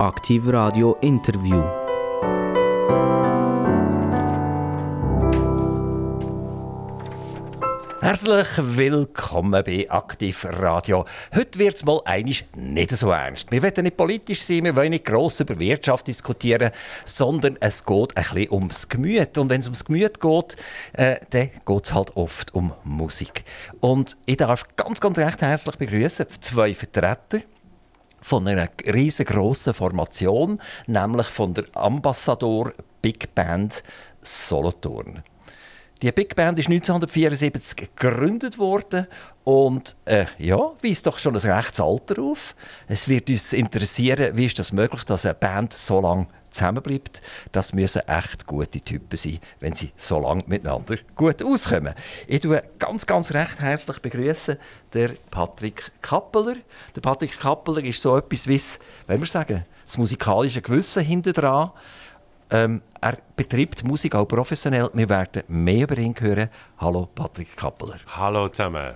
Aktiv Radio Interview. Herzlich willkommen bei Aktiv Radio. Heute wird es mal einig nicht so ernst. Wir wollen nicht politisch sein, wir wollen nicht gross über Wirtschaft diskutieren, sondern es geht ein bisschen ums Gemüt. Und wenn es ums Gemüt geht, äh, dann geht es halt oft um Musik. Und ich darf ganz, ganz recht herzlich begrüßen zwei Vertreter von einer riesengroßen Formation, nämlich von der Ambassador Big Band Solothurn. Die Big Band ist 1974 gegründet worden und äh, ja, weist doch schon ein rechtes Alter auf. Es wird uns interessieren, wie ist das möglich, dass eine Band so lange zusammenbleibt. Das müssen echt gute Typen sein, wenn sie so lange miteinander gut auskommen. Ich begrüße ganz, ganz recht herzlich begrüßen der Patrick Kappeler. Der Patrick Kappeler ist so etwas wie, wenn wir sagen, das musikalische Gewissen hinter dran. Ähm, er betreibt Musik auch professionell. Wir werden mehr über ihn hören. Hallo Patrick Kappeler. Hallo zusammen.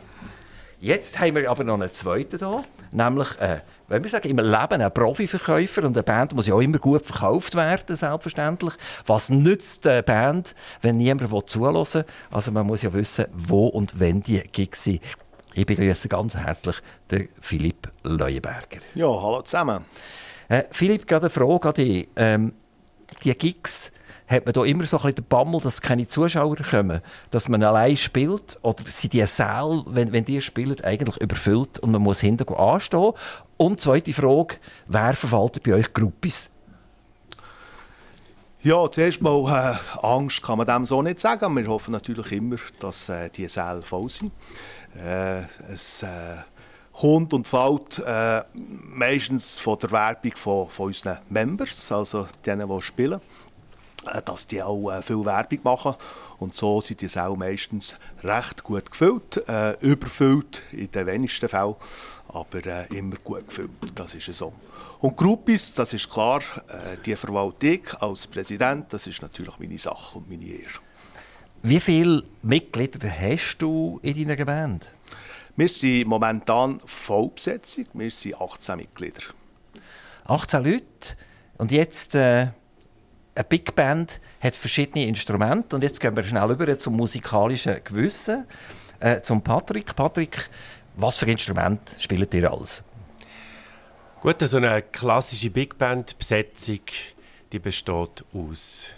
Jetzt haben wir aber noch einen zweiten hier, nämlich äh, wenn wir sagen, im Leben ein Profiverkäufer und eine Band muss ja auch immer gut verkauft werden, selbstverständlich. Was nützt eine Band, wenn niemand zuhören will? Also man muss ja wissen, wo und wenn die Gigs sind. Ich begrüße ganz herzlich den Philipp Leuenberger. Ja, hallo zusammen. Äh, Philipp, gerade eine Frage an dich. Ähm, die Gigs, hat man da immer so ein bisschen den Bammel, dass keine Zuschauer kommen, dass man allein spielt oder sind die Säle, wenn, wenn die spielen, eigentlich überfüllt und man muss hinten anstehen? Und zweite Frage, wer verwaltet bei euch Gruppis? Ja, zuerst mal äh, Angst kann man dem so nicht sagen. Wir hoffen natürlich immer, dass äh, die Säle voll sind. Äh, es äh, kommt und fällt äh, meistens von der Werbung von, von unseren Members, also denen, die spielen. Äh, dass die auch viel Werbung machen. Und so sind die auch meistens recht gut gefüllt, überfüllt in den wenigsten Fällen, aber äh, immer gut gefüllt. Das ist so. Und Gruppis, das ist klar, äh, die Verwaltung als Präsident, das ist natürlich meine Sache und meine Ehre. Wie viele Mitglieder hast du in deiner Band? Wir sind momentan Vollbesetzung, wir sind 18 Mitglieder. 18 Leute und jetzt äh, eine Big Band hat verschiedene Instrumente und jetzt gehen wir schnell über zum musikalischen Gewissen, äh, zum Patrick. Patrick, was für Instrument spielt ihr alles? Gut, so eine klassische Big Band Besetzung, die besteht aus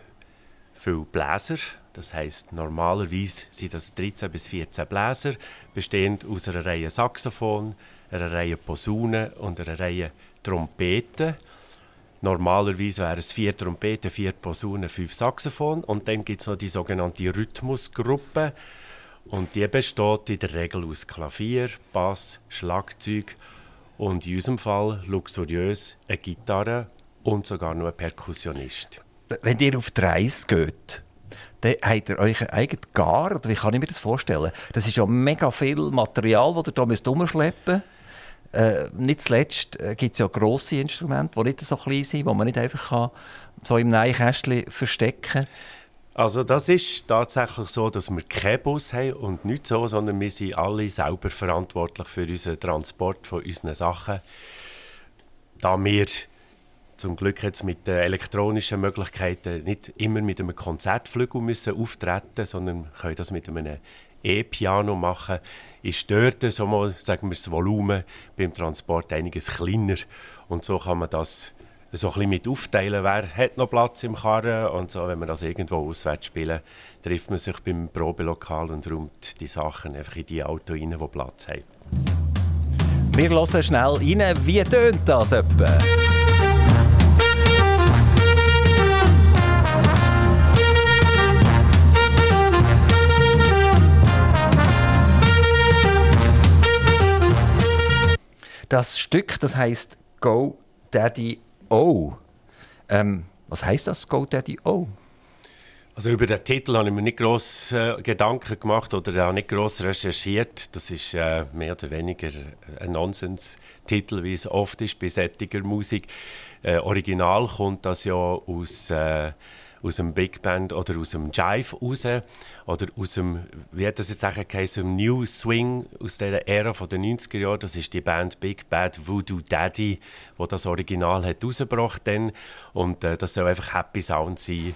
viel Bläser. Das heißt normalerweise sind das 13 bis 14 Bläser, bestehend aus einer Reihe Saxophon, einer Reihe Posaunen und einer Reihe Trompeten. Normalerweise wären es vier Trompeten, vier Posaunen, fünf Saxophon. Und dann gibt es noch die sogenannte Rhythmusgruppe. Und die besteht in der Regel aus Klavier, Bass, Schlagzeug und in unserem Fall luxuriös eine Gitarre und sogar noch ein Perkussionist. Wenn ihr auf die Reise geht, dann habt ihr euch ein eigenes Gar, oder wie kann ich mir das vorstellen? Das ist ja mega viel Material, das ihr hier umschleppen müsst. Äh, nicht zuletzt äh, gibt es ja grosse Instrumente, die nicht so klein sind, die man nicht einfach kann, so im Nähkästchen verstecken kann. Also das ist tatsächlich so, dass wir keinen Bus haben und nicht so, sondern wir sind alle selber verantwortlich für unseren Transport von unseren Sachen. Da wir zum Glück jetzt mit den elektronischen Möglichkeiten nicht immer mit einem Konzertflügel müssen auftreten, sondern können das mit einem E-Piano machen, ist dort so mal, sagen wir, das Volumen beim Transport einiges kleiner. Und so kann man das so ein bisschen mit aufteilen, wer hat noch Platz im Karren und so, wenn wir das irgendwo auswärts spielen, trifft man sich beim Probelokal und räumt die Sachen einfach in die Auto rein, die Platz haben. Wir hören schnell rein, wie tönt das etwa? Das Stück, das heißt Go Daddy O. Ähm, was heißt das, Go Daddy O? Also über den Titel habe ich mir nicht groß äh, Gedanken gemacht oder auch nicht groß recherchiert. Das ist äh, mehr oder weniger ein Nonsens-Titel, wie es oft ist bei sättiger Musik. Äh, original kommt das ja aus, äh, aus dem Big Band oder aus dem Jive raus oder aus dem, wie hat das jetzt sagen geheißen, New Swing aus der Ära von den 90er Jahren. Das ist die Band Big Bad Voodoo Daddy, wo das Original hat rausgebracht dann. und äh, das soll einfach Happy Sound sein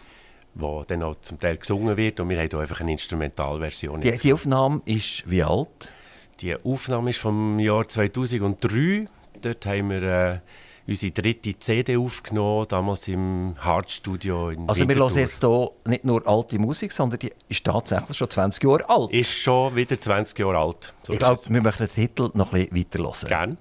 wo dann auch zum Teil gesungen wird und wir haben hier einfach eine Instrumentalversion. Die, die Aufnahme ist wie alt? Die Aufnahme ist vom Jahr 2003. Dort haben wir äh, unsere dritte CD aufgenommen, damals im Hard Studio in Also wir hören jetzt hier nicht nur alte Musik, sondern die ist tatsächlich schon 20 Jahre alt. Ist schon wieder 20 Jahre alt. So ich glaube, wir möchten den Titel noch ein bisschen weiter hören. Gerne.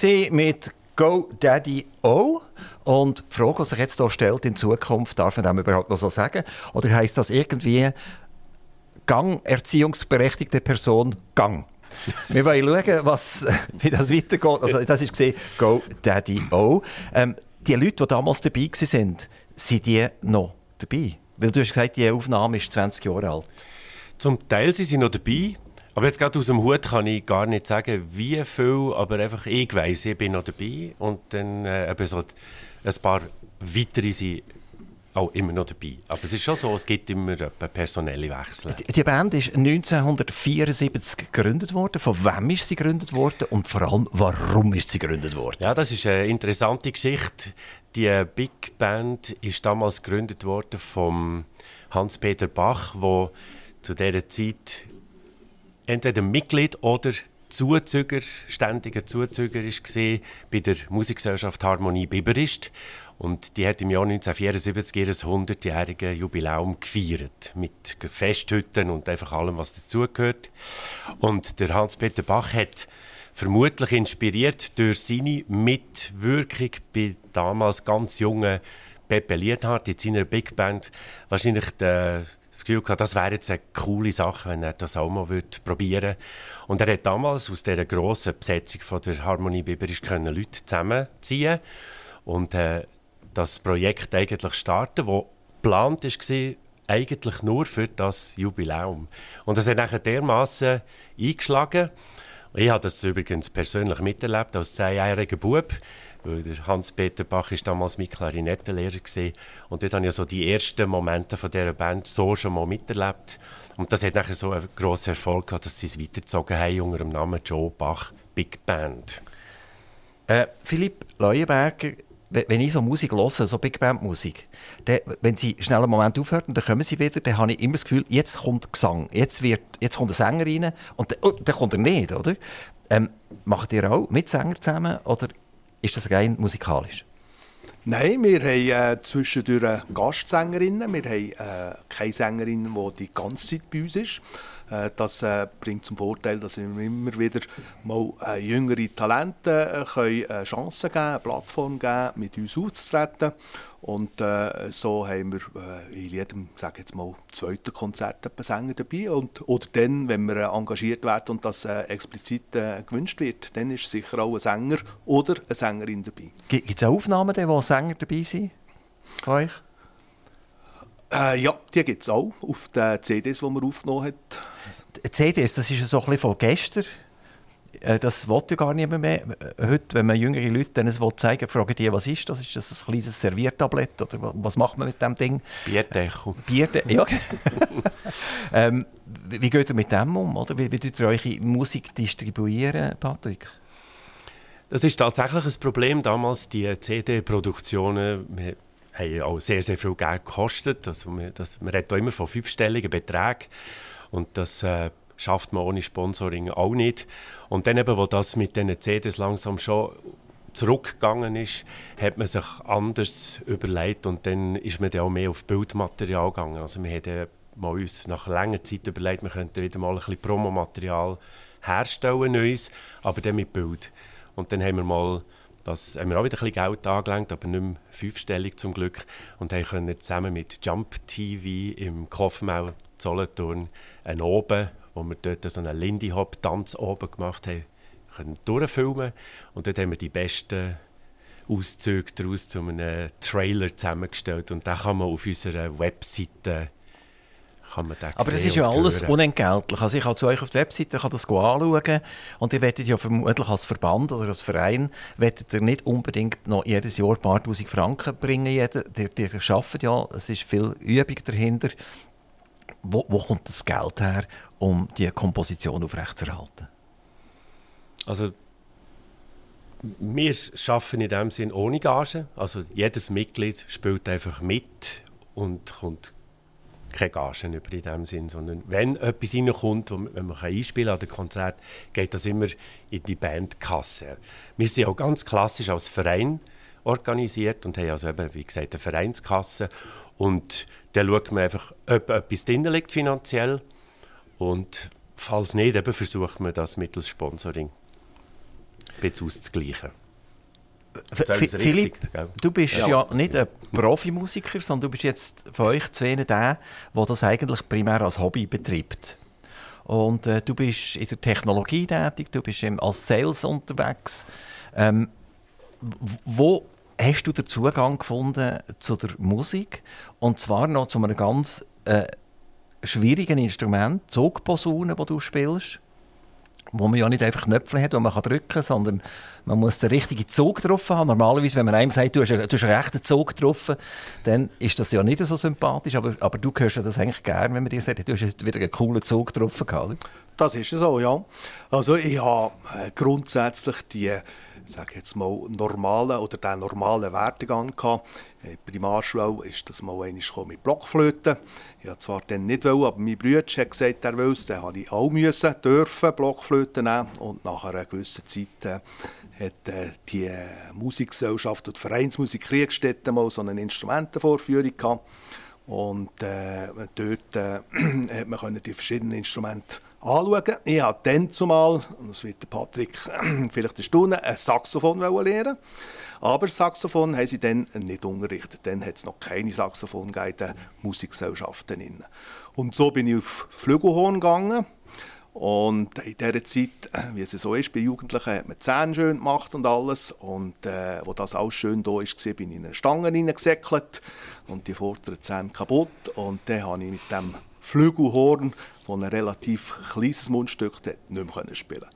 Das war mit Go Daddy O. Und die Frage, die sich jetzt hier stellt, in Zukunft, darf man dem überhaupt noch so sagen? Oder heisst das irgendwie Gang, erziehungsberechtigte Person, Gang? Wir wollen schauen, was, wie das weitergeht. Also, das ist gesehen, Go Daddy O. Ähm, die Leute, die damals dabei waren, sind die noch dabei? Weil du hast gesagt, die Aufnahme ist 20 Jahre alt. Zum Teil sind sie noch dabei. Aber jetzt gerade aus dem Hut kann ich gar nicht sagen, wie viel, aber einfach ich weiss, ich bin noch dabei und dann äh, eben so ein paar weitere sind auch immer noch dabei. Aber es ist schon so, es gibt immer personelle Wechsel. Die, die Band ist 1974 gegründet worden. Von wem ist sie gegründet worden und vor allem, warum ist sie gegründet worden? Ja, das ist eine interessante Geschichte. Die Big Band ist damals gegründet worden von Hans-Peter Bach, der zu dieser Zeit entweder Mitglied oder Zuzüger, ständiger Zuzüger gesehen bei der Musikgesellschaft Harmonie Biberist. Und die hat im Jahr 1974 ihr 100-jähriges Jubiläum gefeiert. Mit Festhütten und einfach allem, was dazugehört. Und der Hans-Peter Bach hat vermutlich inspiriert durch seine Mitwirkung bei damals ganz jungen Pepe Lienhardt in seiner Big Band. Wahrscheinlich der das Gefühl gehabt, das wäre jetzt eine coole Sache, wenn er das auch mal probieren würde. Und er hat damals aus dieser grossen Besetzung von der Harmonie Biberisch können Leute zusammenziehen und äh, das Projekt eigentlich starten, das geplant war, eigentlich nur für das Jubiläum. Und das hat nachher dermaßen eingeschlagen. Ich habe das übrigens persönlich miterlebt als zehnjähriger Bub der Hans-Peter Bach ist damals mein Klarinettenlehrer und dort habe ich so die ersten Momente von dieser Band so schon mal miterlebt. Und das hat nachher so einen grossen Erfolg gehabt, dass sie es weitergezogen haben unter dem Namen Joe Bach Big Band. Äh, Philipp Leuenberger, wenn ich so Musik höre, so Big Band Musik, dann, wenn sie schnell einen Moment aufhört und dann kommen sie wieder, dann habe ich immer das Gefühl, jetzt kommt Gesang, jetzt, wird, jetzt kommt ein Sänger rein und dann, oh, dann kommt er nicht, oder? Ähm, macht ihr auch mit Sänger zusammen oder ist das rein musikalisch? Nein, wir haben äh, zwischendurch Gastsängerinnen. Wir haben äh, keine Sängerin, die die ganze Zeit bei uns ist. Äh, das äh, bringt zum Vorteil, dass wir immer wieder mal äh, jüngere Talente können, eine Chance geben, eine Plattform geben, mit uns aufzutreten. Und äh, so haben wir äh, in jedem, sage jetzt mal, zweiten Konzert einen Sänger dabei. Und, oder dann, wenn wir äh, engagiert werden und das explizit gewünscht wird, dann ist sicher auch ein Sänger oder eine Sängerin dabei. Gibt es Aufnahmen, wo Sänger dabei sind? Euch? Äh, ja, die gibt es auch auf den CDs, die man aufgenommen hat. CDs, das ist so ein bisschen von gestern. Äh, das wollte gar niemand mehr. Heute, wenn man jüngere Leute denen es zeigen will, fragen die, was ist das? Ist das ein kleines Serviertablett oder was macht man mit dem Ding? Bierdeckel. Bierdeckel, ja. ähm, wie geht ihr mit dem um? Oder? Wie, wie tut ihr eure Musik distribuieren, Patrick? Das ist tatsächlich ein Problem. Damals die CD-Produktionen haben auch sehr, sehr viel Geld gekostet. Also man, das, man redet immer von fünfstelligen Beträgen. Und das äh, schafft man ohne Sponsoring auch nicht. Und dann eben, wo das mit diesen CDs langsam schon zurückgegangen ist, hat man sich anders überlegt und dann ist man dann auch mehr auf Bildmaterial gegangen. Also wir haben mal uns nach langer Zeit überlegt, wir könnten wieder mal ein bisschen Promomaterial herstellen, Neues, aber dann mit Bild. Und dann haben wir mal das haben wir auch wieder ein bisschen Geld angelenkt, aber nicht mehr fünfstellig zum Glück. Und haben können zusammen mit Jump TV im Kaufmau Solothurn einen Oben, wo wir dort so einen Lindy Hop Tanz oben gemacht haben, können durchfilmen. Und dort haben wir die besten Auszüge daraus zu einem Trailer zusammengestellt. Und den kann man auf unserer Webseite kann man den Aber das ist ja alles hören. unentgeltlich. Also ich kann zu euch auf die Webseite kann das anschauen und ihr werdet ja vermutlich als Verband oder als Verein ihr nicht unbedingt noch jedes Jahr ein paar tausend Franken bringen. Jeder, die, die arbeitet ja, es ist viel Übung dahinter. Wo, wo kommt das Geld her, um die Komposition aufrechtzuerhalten? Also wir arbeiten in dem Sinn ohne Gage. Also jedes Mitglied spielt einfach mit und kommt keine Gagen über in dem Sinn, sondern wenn etwas reinkommt, wenn man einspielen kann an dem Konzert, geht das immer in die Bandkasse. Wir sind auch ganz klassisch als Verein organisiert und haben also eben, wie gesagt, eine Vereinskasse und dann schaut man einfach, ob etwas drin liegt finanziell und falls nicht, eben versucht man das mittels Sponsoring ein auszugleichen. Philipp, du bist ja. ja, nicht ein Profimusiker, sondern du bist jetzt von euch zwei der, der das eigentlich primär als Hobby betreibt. Und äh, du bist in der Technologie tätig, du bist als Sales unterwegs. Ähm, wo hast du den Zugang gefunden zu der Musik? Und zwar noch zu einem ganz äh, schwierigen Instrument, Zugposaune, das du spielst wo man ja nicht einfach Knöpfe hat, die man drücken kann, sondern man muss den richtigen Zug drauf haben. Normalerweise, wenn man einem sagt, du hast, einen, du hast einen rechten Zug drauf, dann ist das ja nicht so sympathisch, aber, aber du hörst ja das eigentlich gerne, wenn man dir sagt, du hast wieder einen coolen Zug drauf gehabt. Das ist so, ja. Also ich habe äh, grundsätzlich die sage jetzt mal, normalen oder den normalen Werdegang gehabt. In der Primarschule ist das mal einmal mit Blockflöten. Ich wollte zwar dann nicht, wollen, aber mein Bruder hat gesagt, er will es. Dann habe ich auch müssen, dürfen Blockflöten nehmen. Und nach einer gewissen Zeit äh, hat äh, die äh, Musikgesellschaft und die Vereinsmusik Kriegstätte mal so eine Instrumentenvorführung gehabt. Und äh, dort äh, hat man die verschiedenen Instrumente anschauen. Ich habe dann zumal, das wird Patrick vielleicht erstaunen, ein Saxophon lernen aber Saxophon haben sie dann nicht unterrichtet. Dann hat es noch keine Saxophon in den Musikgesellschaften. Und so bin ich auf Flügelhorn gegangen. Und in dieser Zeit, wie es so ist, bei Jugendlichen hat man Zähne schön gemacht und alles. Und äh, wo das alles schön da war, bin ich in eine Stange hineingesäckelt und die vorderen Zähne kaputt. Und dann habe ich mit dem Flügelhorn, das ein relativ kleines Mundstück hat, nicht mehr spielen Dann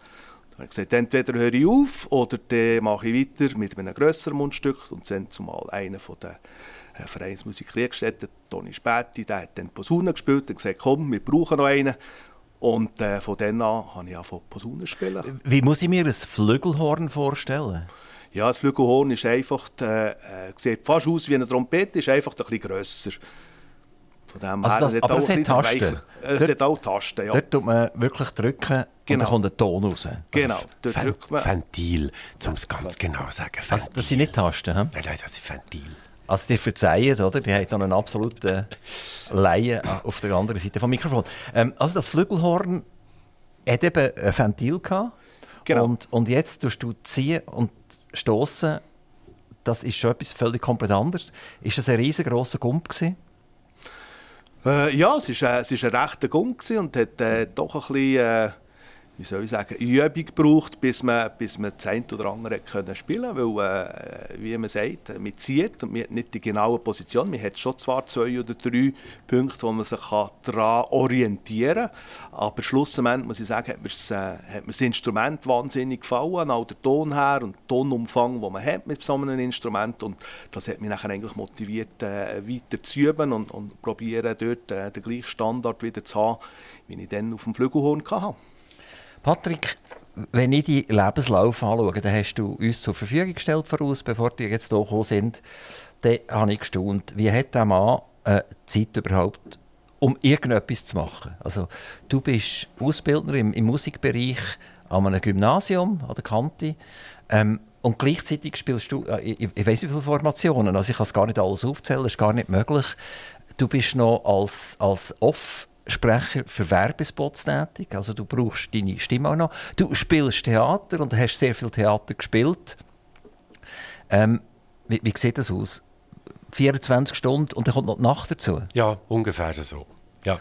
habe ich gesagt, entweder höre ich auf oder dann mache ich weiter mit einem grösseren Mundstück. Und dann zumal einer von den äh, Vereinsmusik Kriegstätten, Toni Späti, der hat dann Posaune gespielt und gesagt, komm, wir brauchen noch einen. Und äh, von dann an habe ich angefangen Posaune spielen. Wie muss ich mir ein Flügelhorn vorstellen? Ja, das Flügelhorn ist einfach, äh, äh, sieht fast aus wie eine Trompete, ist einfach ein bisschen grösser. Von dem also das, aber es hat Tasten. Es hat auch Tasten, ja. Dort tut man wirklich drücken genau. und dann genau. kommt ein Ton raus. Genau, dort drückt man. Ventil, um es ganz genau zu sagen. Also, das sind nicht Tasten, he? Nein, nein, das sind Ventil. Also die verzeihen, oder? Die haben noch einen absoluten Laien auf der anderen Seite vom Mikrofon. Ähm, also das Flügelhorn hat eben ein Ventil gehabt. Genau. Und, und jetzt tust du ziehen und stoßen. Das ist schon etwas völlig komplett anderes. Ist das ein riesengroßer Gump gewesen? Äh, ja, es war äh, ein rechter Gump und hat äh, doch ein bisschen... Wie soll ich sagen, Übung gebraucht, bis man, bis man das eine oder andere können spielen konnte. Weil, äh, wie man sagt, man zieht und man hat nicht die genaue Position. Man hat schon zwar zwei oder drei Punkte, wo man sich daran orientieren kann. Aber schlussendlich muss ich sagen, hat mir das, äh, das Instrument wahnsinnig gefallen. Auch der Ton her und der Tonumfang, den man hat mit so einem Instrument. Und das hat mich nachher eigentlich motiviert, äh, weiter zu üben und, und probieren, dort äh, den gleichen Standard wieder zu haben, wie ich dann auf dem Flügelhorn hatte. Patrick, wenn ich die Lebenslauf anschaue, dann hast du uns zur Verfügung gestellt voraus, bevor wir jetzt hier gekommen sind. Dann habe ich gestaunt, wie hat der Mann äh, Zeit überhaupt, um irgendetwas zu machen? Also, du bist Ausbildner im, im Musikbereich an einem Gymnasium an der Kante. Ähm, und gleichzeitig spielst du, äh, ich, ich weiß nicht wie viele Formationen, also ich kann es gar nicht alles aufzählen, das ist gar nicht möglich. Du bist noch als, als Off- Sprecher für Werbespots tätig. Also du brauchst deine Stimme auch noch. Du spielst Theater und hast sehr viel Theater gespielt. Ähm, wie, wie sieht das aus? 24 Stunden und dann kommt noch die Nacht dazu? Ja, ungefähr so. Ja,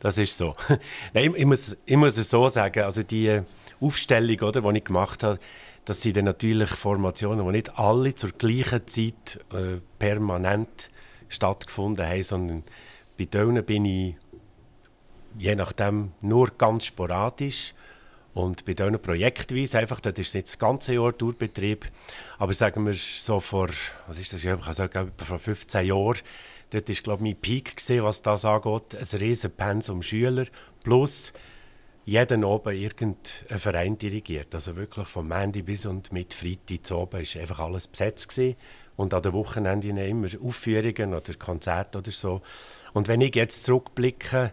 das ist so. Nein, ich, muss, ich muss es so sagen, also die Aufstellung, oder, die ich gemacht habe, das sind dann natürlich Formationen, die nicht alle zur gleichen Zeit äh, permanent stattgefunden haben, sondern bei denen bin ich je nachdem nur ganz sporadisch. Und bei diesen projektweise, einfach, das ist nicht das ganze Jahr Tourbetrieb, aber sagen wir so vor, was ist das, ich sagen, vor 15 Jahren, dort war, glaube ich, mein Peak, was das angeht. Ein riesen Pensum Schüler plus jeden oben irgendein Verein dirigiert. Also wirklich vom Mandy bis und mit Freitag zu oben war einfach alles besetzt. Gewesen. Und an den Wochenenden immer Aufführungen oder Konzerte oder so. Und wenn ich jetzt zurückblicke,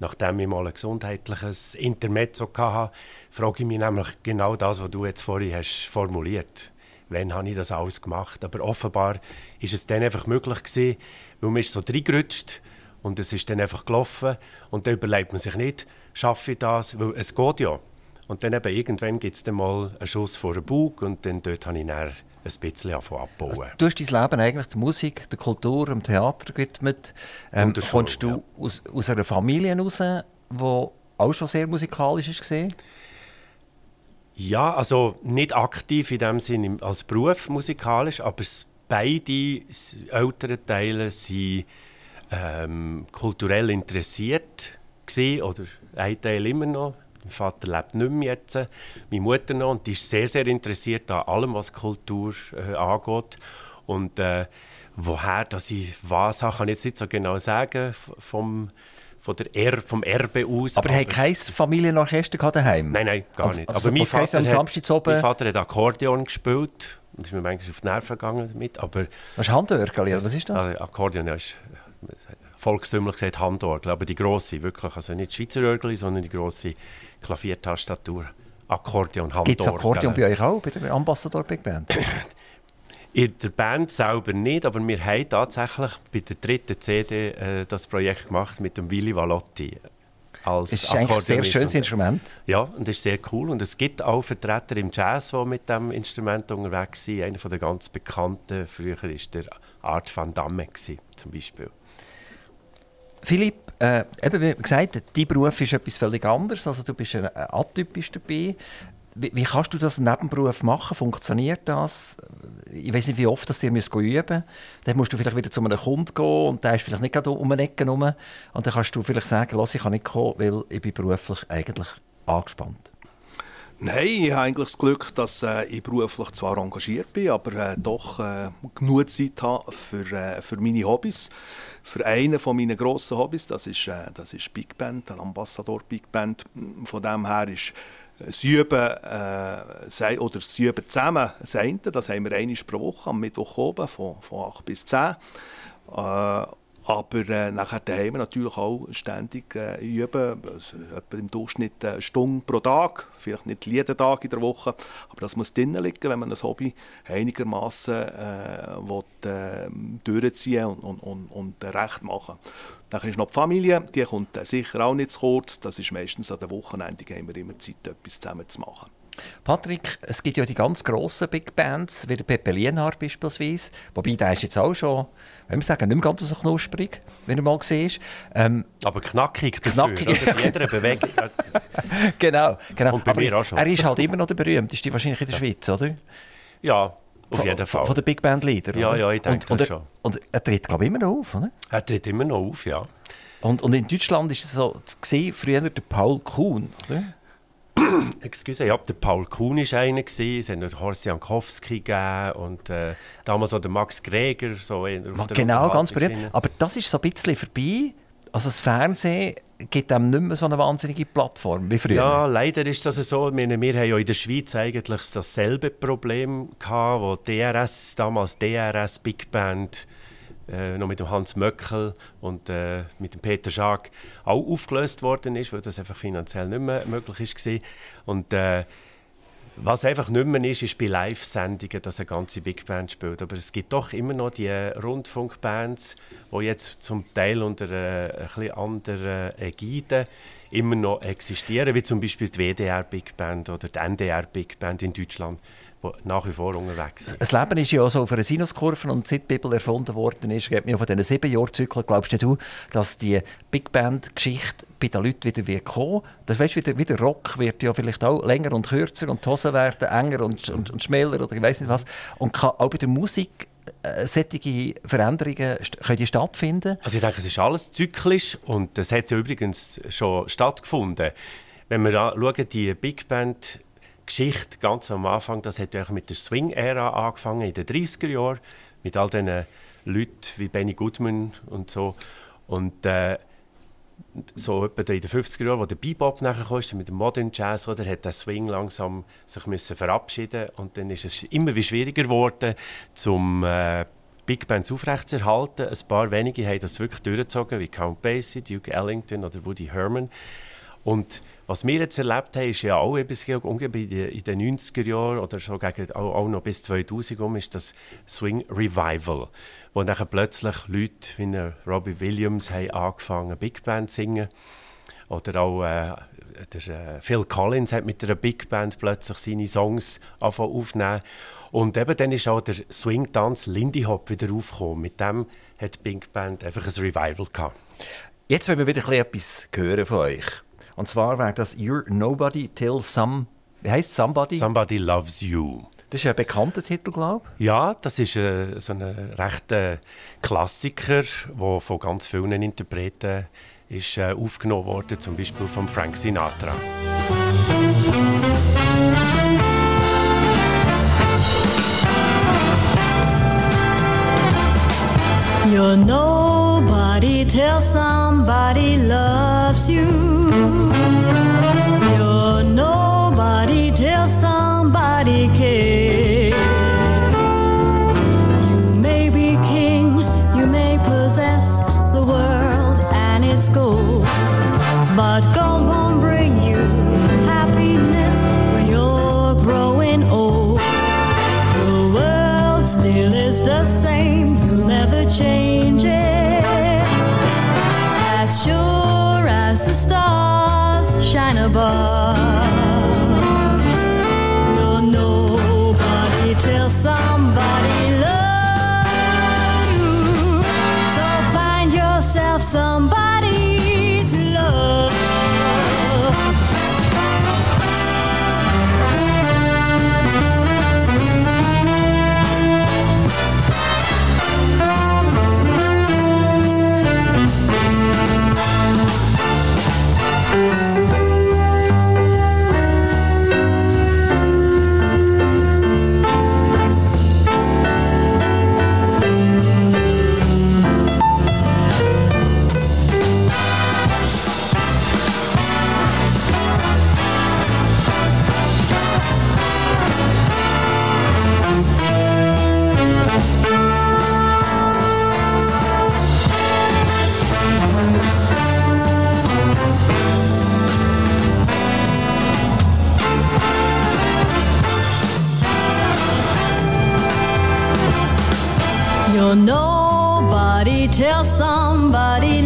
nachdem ich mal ein gesundheitliches Intermezzo hatte, frage ich mich nämlich genau das, was du jetzt vorhin hast formuliert. Wann habe ich das alles gemacht? Aber offenbar ist es dann einfach möglich gewesen, weil man ist so reingerutscht und es ist dann einfach gelaufen und dann überlegt man sich nicht, schaffe ich das, weil es geht ja. Und dann eben irgendwann gibt es dann mal einen Schuss vor den Bug und dann dort habe ich dann ein bisschen abbauen. Also, du hast dein Leben eigentlich der Musik, der Kultur, dem Theater gewidmet. Ähm, kommst du ja. aus, aus einer Familie heraus, die auch schon sehr musikalisch war? Ja, also nicht aktiv in dem Sinne als Beruf musikalisch, aber beide älteren Teile sind ähm, kulturell interessiert oder ein Teil immer noch mein Vater lebt nicht mehr jetzt, meine Mutter noch, und die ist sehr, sehr interessiert an allem, was Kultur äh, angeht. Und äh, woher dass ich was habe, kann ich jetzt nicht so genau sagen, vom, von der er vom Erbe aus. Aber, er hat kein Familienorchester daheim? Nein, nein, gar nicht. Also, aber mein Vater, am Samstag oben... mein Vater hat Akkordeon gespielt. Und ist mir manchmal auf die Nerven gegangen damit. Aber, das ist Handwerkeli, was ist das? Also Akkordeon ist volkstümlich gesagt Handorgel, aber die grosse, wirklich, also nicht Schweizer Orgel, sondern die grosse Klaviertastatur, Akkordeon, Handorgel. Gibt es Akkordeon bei euch auch, bei der Ambassador Big Band? In der Band selber nicht, aber wir haben tatsächlich bei der dritten CD äh, das Projekt gemacht mit dem Willy Valotti. Als das ist eigentlich ein sehr schönes Instrument. Ja, und das ist sehr cool. Und es gibt auch Vertreter im Jazz, die mit diesem Instrument unterwegs sind. Einer der ganz bekannten früher war der Art van Damme, zum Beispiel. Philipp, äh, eben wie gesagt, dein Beruf ist etwas völlig anderes. Also du bist ein, atypisch dabei. Wie, wie, kannst du das Nebenberuf machen? Funktioniert das? Ich weiß nicht, wie oft das ihr müsst üben Dann musst du vielleicht wieder zu einem Kunden gehen und der ist vielleicht nicht gerade um eine Ecke herum. Und dann kannst du vielleicht sagen, Lass, ich kann nicht kommen, weil ich bin beruflich eigentlich angespannt. Nein, ich habe eigentlich das Glück, dass äh, ich beruflich zwar engagiert bin, aber äh, doch äh, genug Zeit habe für, äh, für meine Hobbys. Für einen von meinen grossen Hobbys, das ist, äh, das ist Big Band, der Ambassador Big Band. Von dem her ist das Üben, äh, oder das zusammen das das haben wir einmal pro Woche am Mittwoch oben von, von 8 bis 10. Äh, aber äh, nachher daheim natürlich auch ständig äh, üben, also, etwa im Durchschnitt eine Stunde pro Tag, vielleicht nicht jeden Tag in der Woche, aber das muss drinnen liegen, wenn man ein Hobby einigermaßen äh, äh, durchziehen und, und, und, und recht machen. Dann ist noch die Familie, die kommt sicher auch nicht zu kurz, das ist meistens an den Wochenenden, haben wir immer Zeit, etwas zusammen zu machen. Patrick, es gibt ja die ganz grossen Big Bands, wie der Pepe Lienhardt beispielsweise. Wobei, der ist jetzt auch schon, wenn wir sagen, nicht mehr ganz so knusprig, wenn er mal gesehen ähm, Aber knackig dafür, knackig. Oder? jeder Bewegung. genau, genau. Und bei Aber mir auch schon. Er ist halt immer noch der berühmteste wahrscheinlich in der Schweiz, oder? Ja, auf jeden Fall. Von den Big Band Leader, Ja, ja, ich denke und, und schon. Und er tritt, glaube ich, immer noch auf, oder? Er tritt immer noch auf, ja. Und, und in Deutschland war es so, gesehen, früher der Paul Kuhn, oder? Excuse, ja, der Paul Kuhn war einer, es haben noch Horst Jankowski gegeben und äh, damals auch der Max Greger. So genau, ganz berühmt. Aber das ist so ein bisschen vorbei. Also das Fernsehen gibt einem nicht mehr so eine wahnsinnige Plattform wie früher. Ja, leider ist das so. Wir, wir haben ja in der Schweiz eigentlich dasselbe Problem gehabt, wo DRS, damals DRS Big Band, äh, noch mit dem Hans Möckel und äh, mit dem Peter Schaag auch aufgelöst worden ist, weil das einfach finanziell nicht mehr möglich war. Und äh, was einfach nicht mehr ist, ist bei Live-Sendungen, dass eine ganze Big Band spielt. Aber es gibt doch immer noch die Rundfunkbands, die jetzt zum Teil unter äh, ein anderen Ägiden immer noch existieren, wie zum Beispiel die WDR Big Band oder die NDR Big Band in Deutschland nach wie vor unterwegs Das Leben ist ja so auf einer Sinuskurve und seit die Bibel erfunden worden ist, geht mir von diesen sieben Jahrzyklen, glaubst du, dass die Big Band-Geschichte bei den Leuten wieder wird kommen das weißt, wie, der, wie der Rock wird ja vielleicht auch länger und kürzer und die Hosen werden enger und, und, und schmäler oder ich weiß nicht was. Und kann auch bei der Musik äh, solche Veränderungen können die stattfinden? Also ich denke, es ist alles zyklisch und das hat ja übrigens schon stattgefunden. Wenn wir schauen, die Big Band Geschichte ganz am Anfang, das hat mit der Swing-Ära angefangen, in den 30er Jahren, mit all diesen Leuten wie Benny Goodman und so. Und äh, so etwa in den 50er Jahren, wo der Bebop nachher kam, mit dem Modern Jazz, oder, hat der Swing langsam sich müssen verabschieden und dann ist es immer wie schwieriger geworden, zum äh, Big Bands aufrechtzuerhalten. Ein paar wenige haben das wirklich durchgezogen, wie Count Basie, Duke Ellington oder Woody Herman. Und was wir jetzt erlebt haben, ist ja auch eben ungefähr in den 90er Jahren oder schon gegen, auch, auch noch bis 2000 um, ist das Swing Revival, wo dann plötzlich Leute wie Robbie Williams haben angefangen Big Band zu singen. Oder auch äh, der, äh, Phil Collins hat mit einer Big Band plötzlich seine Songs aufnehmen. Und eben dann ist auch der Swing-Tanz Lindy Hop wieder aufgekommen. Mit dem hat die Big Band einfach ein Revival gehabt. Jetzt wollen wir wieder etwas hören von euch. Und zwar wäre das You're Nobody Till Some. Wie heißt Somebody? Somebody Loves You. Das ist ein bekannter Titel, glaube ich. Ja, das ist äh, so ein rechter Klassiker, der von ganz vielen Interpreten ist, äh, aufgenommen wurde, zum Beispiel von Frank Sinatra. You're nobody till somebody loves you. You're nobody till somebody cares. You may be king, you may possess the world and its gold, but gold won't.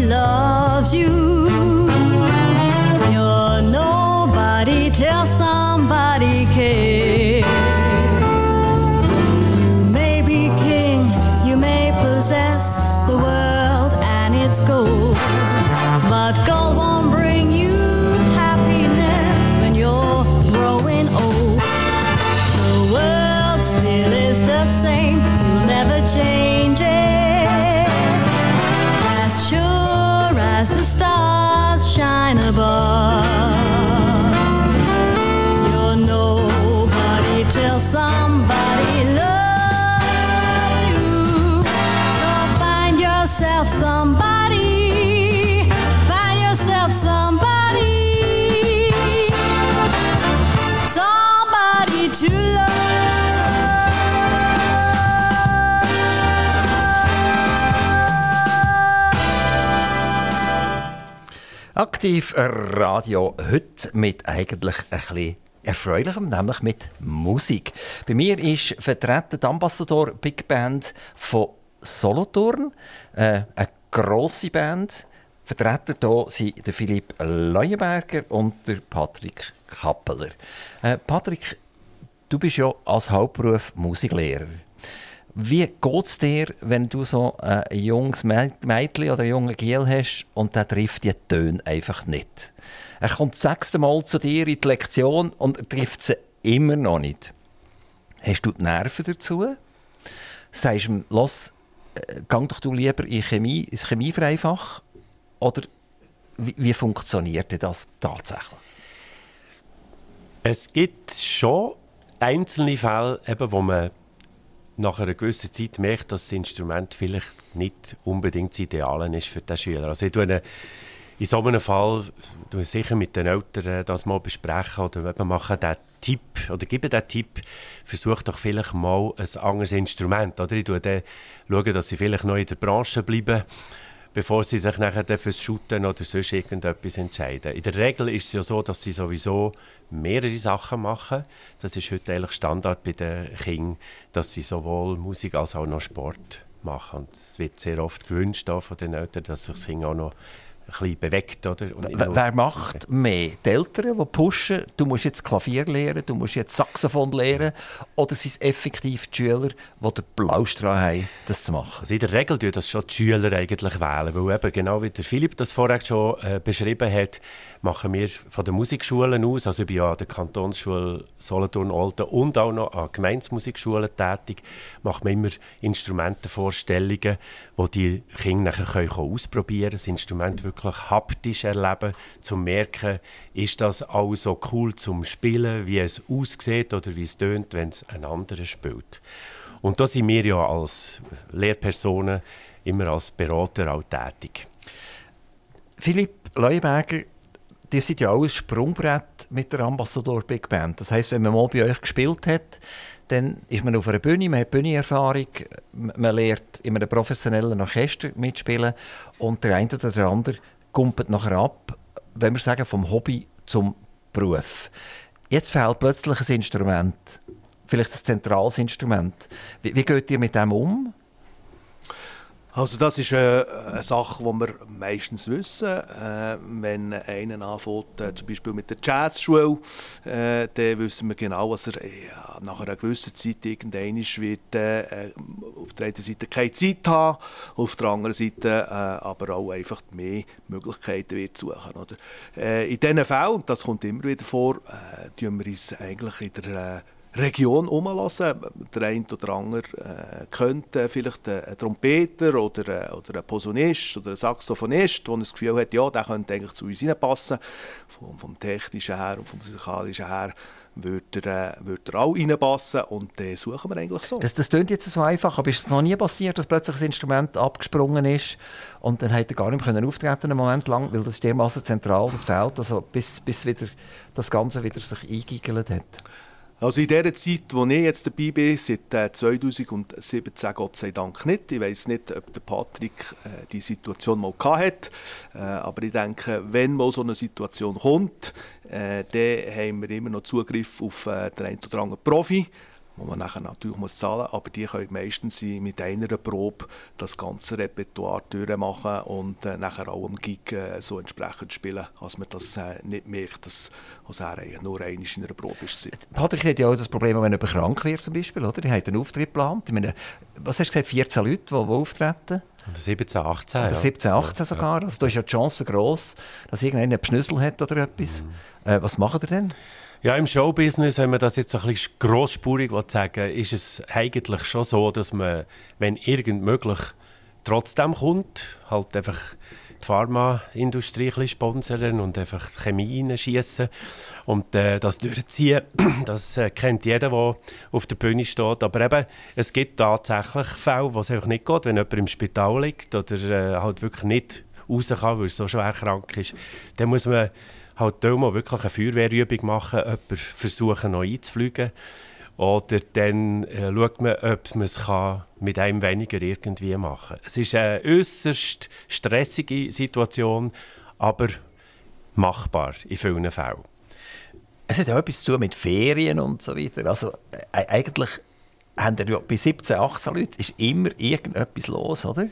Loves you. Aktiv Radio heute mit eigentlich ein bisschen Erfreulichem, nämlich mit Musik. Bei mir ist vertreten Ambassador Big Band von Solothurn, äh, eine grosse Band. Vertreten hier sind der Philipp Leuenberger und der Patrick Kappeler. Äh, Patrick, du bist ja als Hauptberuf Musiklehrer. Wie geht es dir, wenn du so ein junges Mädchen oder einen jungen Giel hast und der trifft die Töne einfach nicht? Er kommt sechste Mal zu dir in die Lektion und trifft sie immer noch nicht. Hast du die Nerven dazu? Sagst du ihm, los, äh, gang doch du lieber in Chemie, ins Chemiefreifach? Oder wie, wie funktioniert das tatsächlich? Es gibt schon einzelne Fälle, eben, wo man nach einer gewissen Zeit merkt, dass das Instrument vielleicht nicht unbedingt das Ideale ist für den Schüler. Also ich tue in so einem Fall tue ich sicher mit den Eltern das mal besprechen oder eben machen den Tipp oder gebe den Tipp, versuch doch vielleicht mal ein anderes Instrument. Oder ich schaue schaue, dass sie vielleicht noch in der Branche bleiben bevor sie sich nachher fürs Shooten oder sonst irgendetwas entscheiden. In der Regel ist es ja so, dass sie sowieso mehrere Sachen machen. Das ist heute eigentlich Standard bei den Kindern, dass sie sowohl Musik als auch noch Sport machen. Und es wird sehr oft gewünscht auch von den Eltern, dass sich das Kind auch noch bisschen bewegt. Oder? Wer wer macht mehr? Die Eltern, die pushen, du musst jetzt Klavier lernen, du musst jetzt Saxophon lernen, oder sind es effektiv die Schüler, die den Blaustrahl haben, das zu machen? Also in der Regel tun das schon die Schüler eigentlich wählen, weil eben genau wie der Philipp das vorher schon äh, beschrieben hat, machen wir von den Musikschulen aus, also ich bin ja an der Kantonsschule Solothurn-Olten und auch noch an Gemeinsmusikschulen tätig, machen wir immer Instrumentenvorstellungen, wo die Kinder nachher können ausprobieren können, das Instrument wirklich haptisch erleben, zum merken, ist das auch so cool zum Spielen, wie es aussieht oder wie es tönt, wenn es ein anderer spielt. Und da sind wir ja als Lehrpersonen immer als Berater auch tätig. Philipp Leuenberger, ihr seid ja auch ein Sprungbrett mit der Ambassador Big Band. Das heisst, wenn man mal bei euch gespielt hat, dann ist man auf einer Bühne, man hat Bühnenerfahrung, man lernt in einem professionellen Orchester mitspielen und der eine oder der andere kumpelt nachher ab, wenn wir sagen, vom Hobby zum Beruf. Jetzt fehlt plötzlich ein Instrument, vielleicht ein zentrales Instrument. Wie, wie geht ihr mit dem um? Also das ist äh, eine Sache, die wir meistens wissen. Äh, wenn einer anfängt, äh, zum Beispiel mit der Jazzschule, dann wissen wir genau, was er nach einer gewissen Zeit irgendwann wird auf der einen Seite keine Zeit haben, auf der anderen Seite aber auch einfach mehr Möglichkeiten wird suchen. Oder? In diesen Fällen, und das kommt immer wieder vor, tun wir uns eigentlich in der Region umlassen. Der eine oder andere äh, könnte vielleicht ein Trompeter oder, äh, oder ein Posaunist oder ein Saxophonist, der das Gefühl hat, ja, der könnte eigentlich zu uns reinpassen. Vom, vom technischen her und vom musikalischen her würde er, äh, würde er auch reinpassen und den suchen wir eigentlich so. Das, das klingt jetzt so einfach, aber ist es noch nie passiert, dass plötzlich ein Instrument abgesprungen ist und dann hat er gar nicht mehr auftreten einen Moment lang, weil das ist dermaßen zentral, das fehlt, also bis, bis wieder das Ganze wieder sich eingeigelt hat. Also in der Zeit, wo ich jetzt dabei bin, seit äh, 2017 Gott sei Dank nicht. Ich weiß nicht, ob der Patrick äh, die Situation mal gehabt hat, äh, aber ich denke, wenn mal so eine Situation kommt, äh, dann haben wir immer noch Zugriff auf äh, den einen oder anderen Profi, wo man nachher natürlich muss zahlen muss, aber die können meistens mit einer Probe das ganze Repertoire durchmachen und äh, nachher auch am Gig äh, so entsprechend spielen, als man das äh, nicht merkt, dass als er nur einmal in einer Probe ist. Patrick hat ja auch das Problem, wenn er krank wird zum Beispiel, oder? Er hat einen Auftritt geplant. Ich meine, was hast du gesagt, 14 Leute, die, die auftreten? 17, 18. Oder 17, 18 sogar. Also da ist ja die Chance groß, dass irgendeiner einen Pschnüssel hat oder etwas. Mhm. Äh, was macht er denn? Ja, im Showbusiness, wenn man das jetzt ein bisschen grossspurig sagen ist es eigentlich schon so, dass man, wenn irgend möglich, trotzdem kommt, halt einfach die Pharmaindustrie ein sponsern und einfach die Chemie reinschießen und äh, das durchziehen. Das äh, kennt jeder, der auf der Bühne steht. Aber eben, es gibt tatsächlich Fälle, wo es einfach nicht geht, wenn jemand im Spital liegt oder äh, halt wirklich nicht raus kann, weil er so schwer krank ist. Dann muss man halt mal wirklich eine Feuerwehrübung machen, jemanden versuchen noch einzufliegen. Oder dann äh, schaut man, ob man es mit einem weniger irgendwie machen kann. Es ist eine äußerst stressige Situation, aber machbar in vielen Fällen. Es hat auch etwas zu mit Ferien und so weiter. Also äh, eigentlich haben ja bei 17, 18 Leuten ist immer irgendetwas los, oder?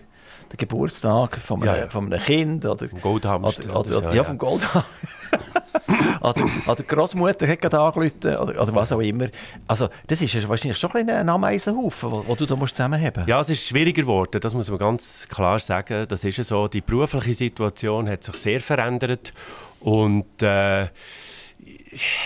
Der Geburtstag von einem, ja, ja. Von einem Kind oder, Goldhamster. Oder, oder, oder, ja, ja, vom Goldhamster. oder, oder Großmutter hat gerade angerufen oder, oder was auch immer. Also das ist wahrscheinlich schon ein Ameisenhaufen, wo, du da musst zusammenhaben musst. Ja, es ist schwieriger geworden, das muss man ganz klar sagen. Das ist so, die berufliche Situation hat sich sehr verändert und äh,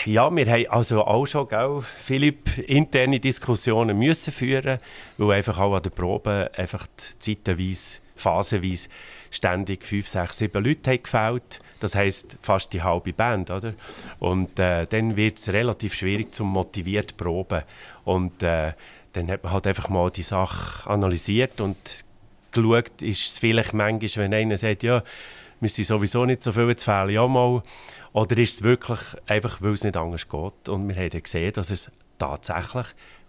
ja, wir haben also auch schon, gell, Philipp, interne Diskussionen müssen führen, weil einfach auch an der Probe einfach zeitweise, phasenweise ständig fünf, sechs, sieben Leute gefällt. Das heisst, fast die halbe Band, oder? Und äh, dann wird es relativ schwierig zum motiviert proben. Und äh, dann hat man halt einfach mal die Sache analysiert und geschaut, ist es vielleicht manchmal, wenn einer sagt, ja, wir sind sowieso nicht so viel zu fehlen, ja mal. Oder ist es wirklich einfach, weil es nicht anders geht? Und wir haben gesehen, dass es tatsächlich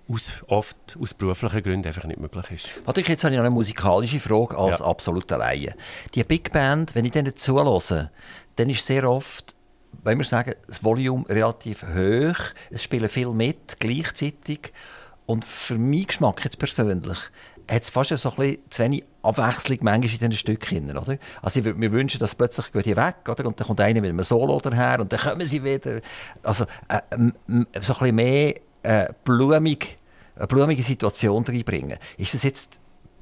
aus, oft aus beruflichen Gründen einfach nicht möglich ist. Patrick, jetzt habe ich noch eine musikalische Frage als ja. absoluter Laie. Die Big Band, wenn ich denen zuhöre, dann ist sehr oft, wenn wir sagen, das Volume relativ hoch, es spielen viel mit gleichzeitig und für meinen Geschmack jetzt persönlich hat es fast so ein bisschen zu wenig Abwechslung manchmal in diesen Stücken. Oder? Also ich würde mir wünschen, dass plötzlich geht die weg oder? und dann kommt einer mit einem Solo daher und dann kommen sie wieder. Also äh, so ein bisschen mehr äh, blumig, eine blumige Situation reinbringen. Ist das jetzt,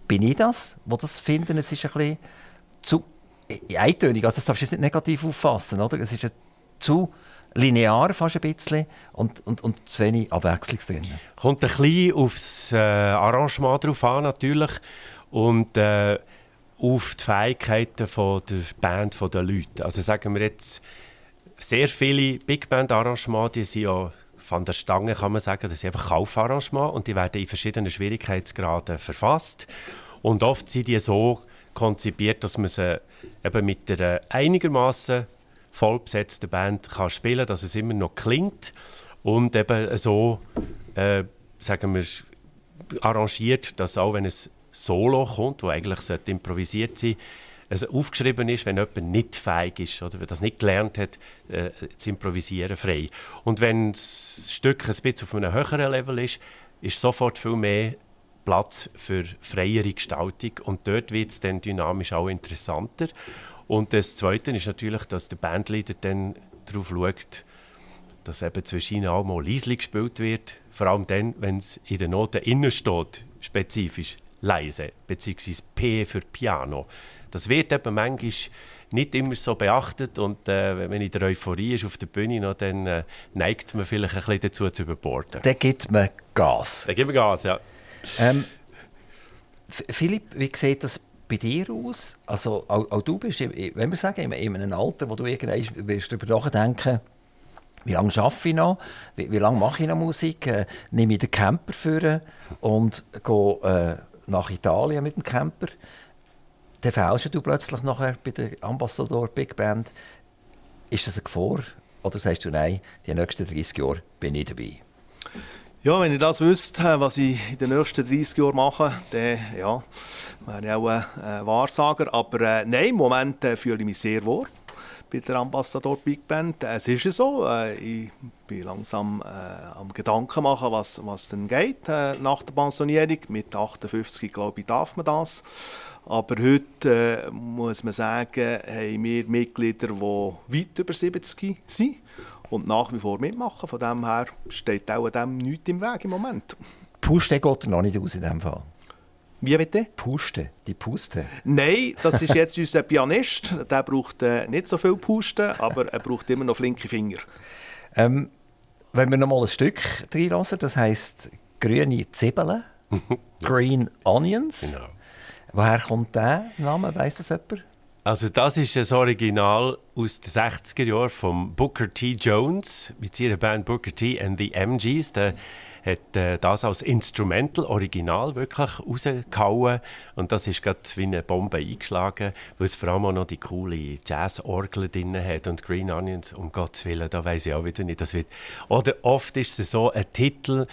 bin ich das, wo das finden, es ist ein bisschen zu eintönig, also das darfst du jetzt nicht negativ auffassen, oder? Es ist zu linear fast ein bisschen und, und, und zu wenig Abwechslung drin. Kommt ein bisschen aufs äh, Arrangement drauf an natürlich und äh, auf die Fähigkeiten von der Band, von der Leute. Also sagen wir jetzt, sehr viele Big Band Arrangements, sind ja von der Stange kann man sagen, das sind einfach Kaufarrangements und die werden in verschiedenen Schwierigkeitsgraden verfasst. Und oft sind die so konzipiert, dass man sie eben mit einer einigermaßen vollbesetzten Band kann spielen kann, dass es immer noch klingt und eben so, äh, sagen wir, arrangiert, dass auch wenn es Solo kommt, wo eigentlich improvisiert sein sollte, also aufgeschrieben ist, wenn jemand nicht fähig ist oder das nicht gelernt hat, äh, zu improvisieren frei. Und wenn das Stück ein bisschen auf einem höheren Level ist, ist sofort viel mehr Platz für freiere Gestaltung und dort wird es dann dynamisch auch interessanter. Und das Zweite ist natürlich, dass der Bandleader dann darauf schaut, dass eben zwischen ihnen auch mal leise gespielt wird, vor allem dann, wenn es in der Note innen steht, spezifisch leise, beziehungsweise P für Piano. Das wird eben manchmal nicht immer so beachtet und äh, wenn in der Euphorie ist auf der Bühne, noch, dann äh, neigt man vielleicht ein bisschen dazu zu überborden. Dann gibt man Gas. Dann gibt man Gas, ja. Ähm, Philipp, wie sieht das bei dir aus? Also auch, auch du bist, wenn wir sagen, in, in einem Alter, wo du irgendwann wirst darüber nachdenken wie lange arbeite ich noch, wie, wie lange mache ich noch Musik, äh, nehme ich den Camper für und gehe äh, nach Italien mit dem Camper dann fällst du plötzlich nachher bei der Ambassador Big Band. Ist das eine Gefahr? Oder sagst du, nein, die nächsten 30 Jahre bin ich dabei? Ja, wenn ich das wüsste, was ich in den nächsten 30 Jahren mache, dann ja, wäre ich auch ein Wahrsager. Aber äh, nein, im Moment äh, fühle ich mich sehr wohl bei der Ambassador Big Band. Es ist ja so, äh, ich bin langsam äh, am Gedanken machen, was, was denn geht äh, nach der Pensionierung. Mit 58, glaube ich, darf man das. Aber heute äh, muss man sagen, haben wir Mitglieder, die weit über 70 sind und nach wie vor mitmachen. Von dem her steht auch dem nichts im Weg im Moment. Puste geht noch nicht aus in dem Fall. Wie bitte? Puste, die Puste. Nein, das ist jetzt unser Pianist. Der braucht äh, nicht so viel Pusten, aber er braucht immer noch flinke Finger. Ähm, wenn wir noch mal ein Stück reinlassen, das heisst grüne Zwiebeln, Green Onions. Genau. Woher kommt der Name? Weiss das jemand? Also das ist ein Original aus den 60er Jahren von Booker T. Jones mit ihrer Band Booker T. and the MGs. Der hat äh, das als Instrumental Original wirklich rausgehauen und das ist gerade wie eine Bombe eingeschlagen, weil es vor allem auch noch die coole Jazz-Orgel drin hat und Green Onions, um Gottes Willen, da weiß ich auch wieder nicht. Das wird, oder oft ist es so ein Titel,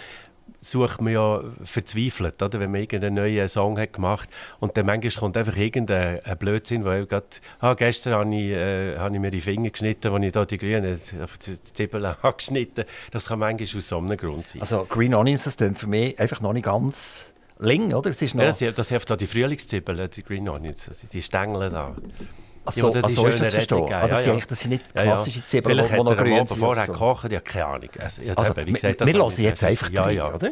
sucht man ja verzweifelt, oder? wenn man irgendeinen neuen Song hat gemacht und dann manchmal kommt einfach irgendein ein Blödsinn, weil ah, gestern habe ich, äh, habe ich mir die Finger geschnitten, als ich da die grünen Zwiebeln habe geschnitten Das kann manchmal aus so einem Grund sein. Also Green Onions, das klingt für mich einfach noch nicht ganz lang, oder? Es ist noch... ja, das, das hilft da die Frühlingszwiebeln, die Green Onions, also die Stängel da. Ach so, die, die ach so ist das verstehen. Ah, das, Ja, sind ja. das sind nicht Ja, ja. klassische Zwiebeln, Vielleicht die noch grün sind. vorher so. ich habe keine Ahnung. Also, ja, Also, eben, gesagt, wir lassen ich jetzt einfach Ja, ja. oder?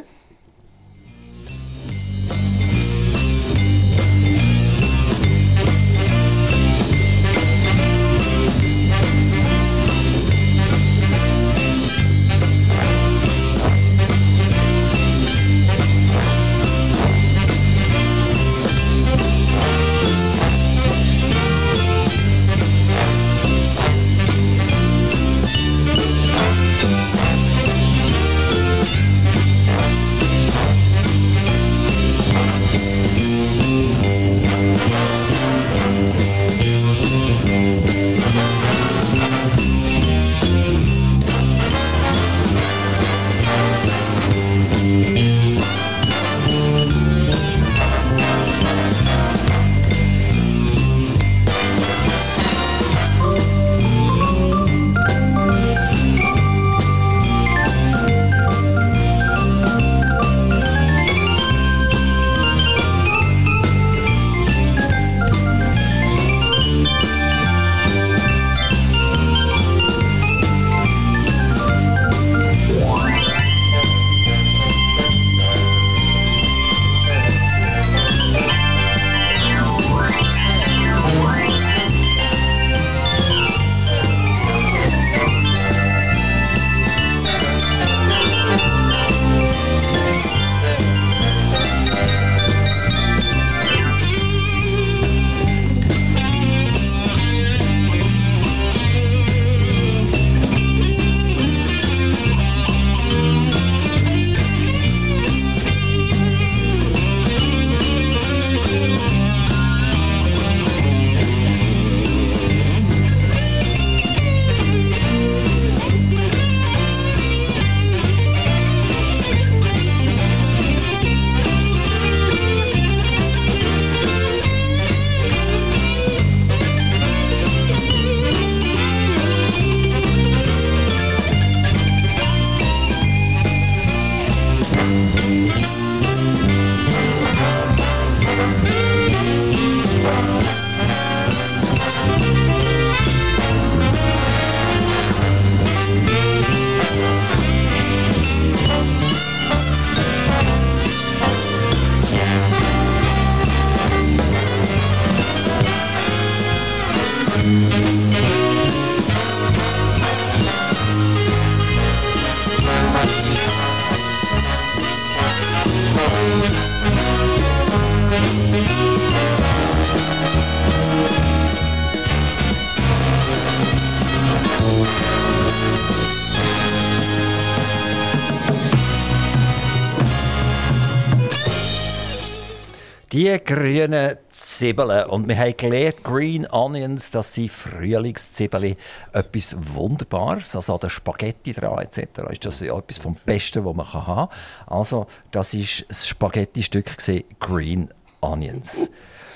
Die grünen Zwiebeln. Und wir haben gelernt, Green Onions, das sind Frühlingszwiebeln. Etwas Wunderbares. Also an Spaghetti dran etc. ist das ja etwas vom Besten, was man haben kann. Also, das war das Spaghetti-Stück Green Onions.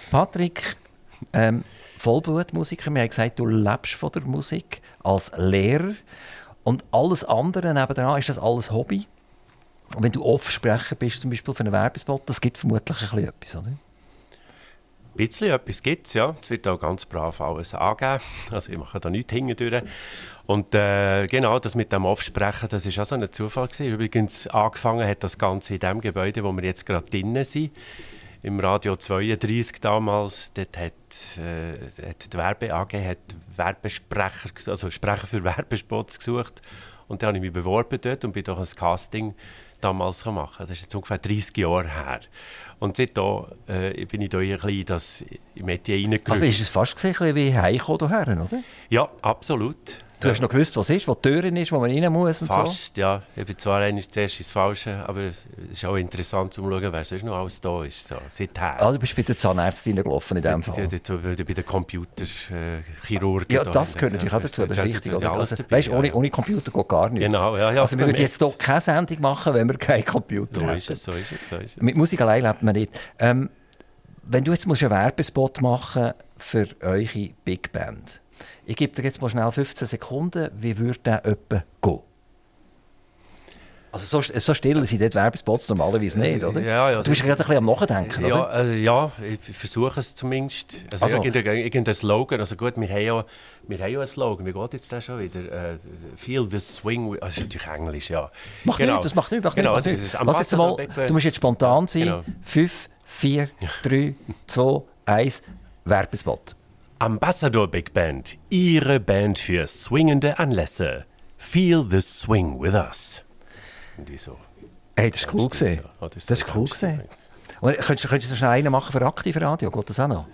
Patrick, ähm, Vollblutmusiker. Wir haben gesagt, du lebst von der Musik als Lehrer. Und alles andere nebenan, ist das alles Hobby? Und wenn du Offsprecher bist, zum Beispiel für einen Werbespot, das gibt vermutlich ein bisschen etwas, oder? Ein bisschen etwas gibt es, ja. Es wird auch ganz brav alles angeben. Also ich mache da nichts hingedurch. Und äh, genau, das mit dem Aufsprechen, das war auch so ein Zufall. Gewesen. Übrigens, angefangen hat das Ganze in dem Gebäude, wo wir jetzt gerade drinnen sind. Im Radio 32 damals, dort hat, äh, hat die Werbe AG hat Werbesprecher, also Sprecher für Werbespots gesucht. Und dann habe ich mich beworben dort und bin durch ein Casting damals gemacht. Das ist jetzt ungefähr 30 Jahre her. Und seitdem äh, bin ich da ein bisschen in das Metier reingerutscht. Also ist es fast gesehen, ein bisschen wie heimkommen hierher, oder? Ja, absolut. Du hast noch gewusst, was ist, wo die Türen ist, wo man rein muss und so. Fast, ja. Ich bin zwar eigentlich zuerst ins Falsche, aber es ist auch interessant zu schauen, wer sonst noch alles da ist. So, seither. Ah, du bist bei der Zahnärztin gelaufen in dem Fall. Ja, dort, äh, bei den Computerchirurgen. Ja, das gehört natürlich auch dazu, das ist wichtig. Oder? Also, dabei, weißt, ja, ohne, ja. ohne Computer geht gar nichts. Genau, ja, ja, also wir würden jetzt hier keine Sendung machen, wenn wir keinen Computer So hätten. ist es, so ist es, so ist es. Mit Musik allein lebt man nicht. Ähm, wenn du jetzt musst einen Werbespot machen für eure Big Band, ich gebe dir jetzt mal schnell 15 Sekunden, wie würde der etwa gehen? Also so, so still sind dort Werbespots normalerweise nicht, oder? Ja, ja, du bist gerade ein bisschen am Nachdenken, Ja, oder? also, ja, ich versuche es zumindest. Also, Also- irgendein, irgendein Slogan. Also gut, wir haben, ja, wir haben ja einen Slogan. Wie geht jetzt der schon wieder? Äh, Feel the swing. Also, das ist natürlich Englisch, ja. Macht Genau. nichts, das macht nichts. Macht Genau, nichts. ist Lass jetzt mal, du musst jetzt spontan sein. Genau. 5, 4, 3, 2, 1, Werbespot. Ambassador Big Band, Ihre Band für swingende Anlässe. Feel the swing with us. Und die so. Hey, das ist cool gesehen. Oh, das ist Das so ist cool gesehen. Und könntest, könntest du schnell einen machen für Aktivradio? Geht das auch noch?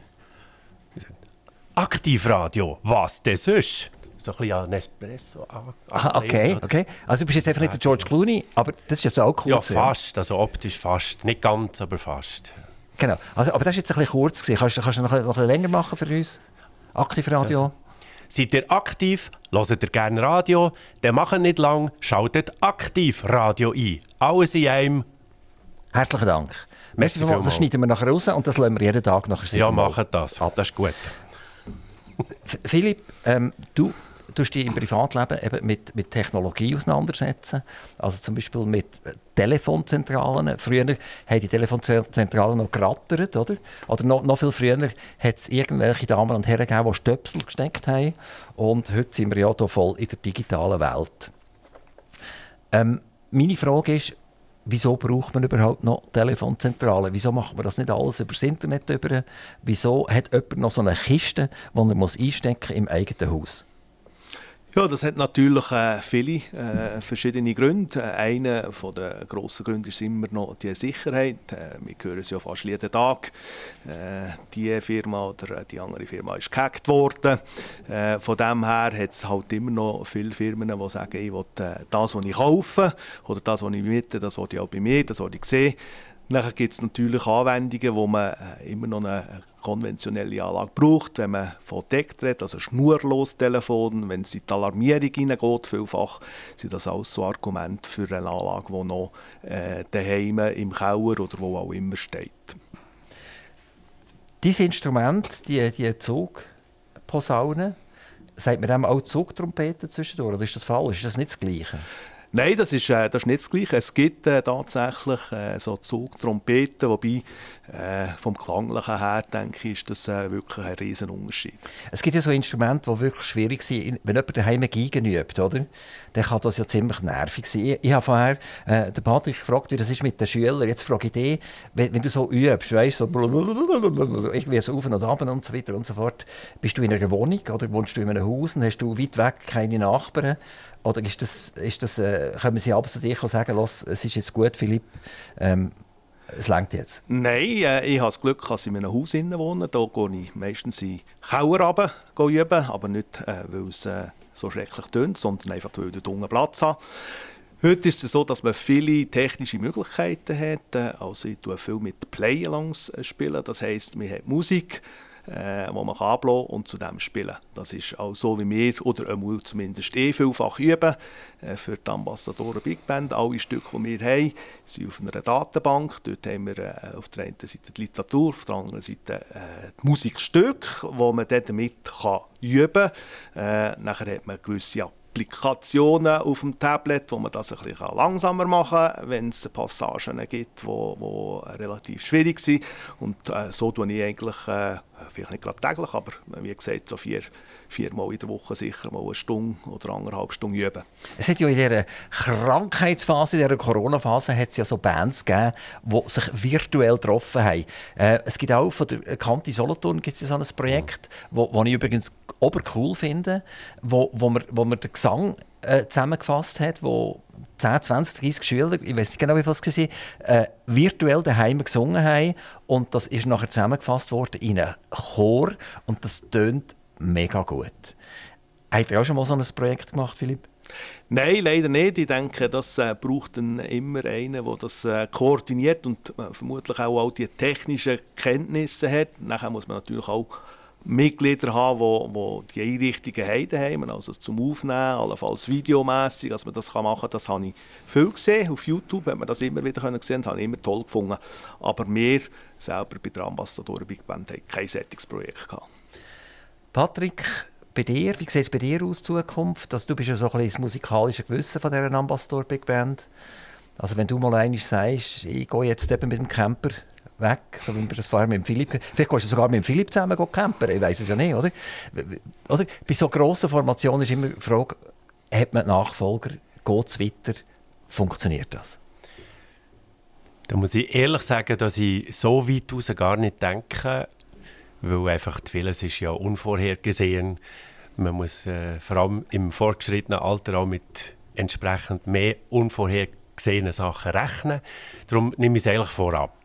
Aktivradio, was denn sonst? So ein bisschen an Nespresso. Ah, okay, okay. Also du bist jetzt einfach nicht der George Clooney, aber das ist ja so auch cool. Ja, gewesen. fast. Also optisch fast. Nicht ganz, aber fast. Genau. Also, aber das ist jetzt ein bisschen kurz gewesen. Kannst, du- kannst du noch, noch ein bisschen länger machen für uns? Aktivradio. Seid ihr aktiv? Hört ihr gerne Radio? Dann macht nicht lang, schaltet aktiv Radio ein. Alles in einem. Herzlichen Dank. Merci Merci. Das schneiden wir nachher raus und das lassen wir jeden Tag nachher Ja, siebenmal. macht das. Das ist gut. Philipp, ähm, du tust dich im Privatleben eben mit, mit Technologie auseinandersetzen. Also zum Beispiel mit äh, Telefonzentralen. Früher haben die Telefonzentralen noch gerattert, oder? Oder noch, noch viel früher hat es irgendwelche Damen und Herren gegeben, die Stöpsel gesteckt haben. Und heute sind wir ja hier voll in der digitalen Welt. Ähm, meine Frage ist, wieso braucht man überhaupt noch Telefonzentralen? Wieso macht man das nicht alles über das Internet? Wieso hat jemand noch so eine Kiste, die er muss einstecken im eigenen Haus? Ja, das hat natürlich äh, viele äh, verschiedene Gründe. Äh, einer der grossen Gründe ist immer noch die Sicherheit. Äh, wir hören es ja fast jeden Tag. Äh, die Firma oder äh, die andere Firma ist gehackt worden. Äh, von dem her hat es halt immer noch viele Firmen, die sagen, ich will das, was ich kaufe oder das, was ich miete, das will ich auch bei mir, das will ich sehen. Nachher gibt es natürlich Anwendungen, wo man äh, immer noch eine konventionelle Anlage braucht, wenn man von Deck redet, also schnurlos Telefon, wenn es in die Alarmierung hineingeht, vielfach sind das alles so Argumente für eine Anlage, die noch äh, daheim im Keller oder wo auch immer steht. Dieses Instrument, die, die Zugposaune, sagt man dem auch Zugtrompeten zwischendurch? Oder ist das falsch? Ist das nicht das Gleiche? Nein, das ist, äh, das ist nicht das Gleiche. Es gibt äh, tatsächlich äh, so Zugtrompeten, wobei äh, vom Klanglichen her, denke ich, ist das äh, wirklich ein riesen Unterschied. Es gibt ja so Instrumente, die wirklich schwierig sind. Wenn jemand daheim Geigen übt, oder? dann kann das ja ziemlich nervig sein. Ich, ich habe vorher äh, den Patrick gefragt, wie das ist mit den Schülern. Jetzt frage ich dich, wenn, wenn du so übst, weißt, so irgendwie so auf und ab und so weiter und so fort, bist du in einer Wohnung oder wohnst du in einem Haus und hast du weit weg keine Nachbarn? Oder ist das, ist das, äh, können sie ab zu dir sagen, Los, es ist jetzt gut, Philipp, ähm, es langt jetzt? Nein, äh, ich habe das Glück, dass ich in einem Haus wohne. Da gehe ich meistens in Keller runter, üben, aber nicht, äh, weil es äh, so schrecklich tönt, sondern einfach, weil ich dort Platz habe. Heute ist es so, dass man viele technische Möglichkeiten hat. Äh, Also ich tue viel mit Play-Alongs äh. Das heisst, man hat Musik, äh, wo man kann und zu dem spielen. Das ist auch so, wie wir, oder zumindest eh vielfach üben, äh, für die Ambassadoren Big Band. Alle Stücke, die wir haben, sind auf einer Datenbank. Dort haben wir äh, auf der einen Seite die Literatur, auf der anderen Seite äh, die Musikstücke, wo man dann damit kann üben kann. Äh, nachher hat man gewisse Applikationen auf dem Tablet, wo man das ein bisschen langsamer machen kann, wenn es Passagen gibt, die relativ schwierig sind. Und äh, so tue ich eigentlich, äh, vielleicht nicht gerade täglich, aber wie gesagt, so vier, viermal in der Woche sicher mal eine Stunde oder anderthalb Stunden üben. Es hat ja in dieser Krankheitsphase, in dieser Corona-Phase, hat es ja so Bands gegeben, die sich virtuell getroffen haben. Äh, es gibt auch von der Kante Solothurn gibt es so ein Projekt, wo ich übrigens obercool finde, wo, wo, man, wo man den Gesang äh, zusammengefasst hat, wo 10, 20, 30 Schüler, ich weiß nicht genau, wie viel es war, äh, virtuell daheim gesungen haben. Und das ist nachher zusammengefasst worden in einen Chor. Und das tönt mega gut. Habt ihr auch schon mal so ein Projekt gemacht, Philipp? Nein, leider nicht. Ich denke, das äh, braucht dann immer einen, der das äh, koordiniert und äh, vermutlich auch all die technischen Kenntnisse hat. Nachher muss man natürlich auch Mitglieder haben, die, die die Einrichtungen haben, also zum Aufnehmen, allenfalls videomässig, dass man das machen kann. Das habe ich viel gesehen. Auf YouTube hat man das immer wieder gesehen, das habe ich immer toll gefunden. Aber wir selber bei der Ambassador Big Band haben kein solches gehabt. Patrick, bei dir, wie sieht es bei dir aus, Zukunft? Also, du bist ja so ein bisschen das musikalische Gewissen von dieser Ambassador Big Band. Also wenn du mal einmal sagst, ich gehe jetzt eben mit dem Camper weg, so wie wir das vorher mit dem Philipp... Vielleicht gehst du sogar mit dem Philipp zusammen campen, ich weiß es ja nicht, oder? oder? Bei so grossen Formationen ist immer die Frage, hat man Nachfolger, geht es weiter, funktioniert das? Da muss ich ehrlich sagen, dass ich so weit raus gar nicht denke, weil einfach vieles ist ja unvorhergesehen. Man muss äh, vor allem im fortgeschrittenen Alter auch mit entsprechend mehr unvorhergesehenen Sachen rechnen. Darum nehme ich es eigentlich vorab.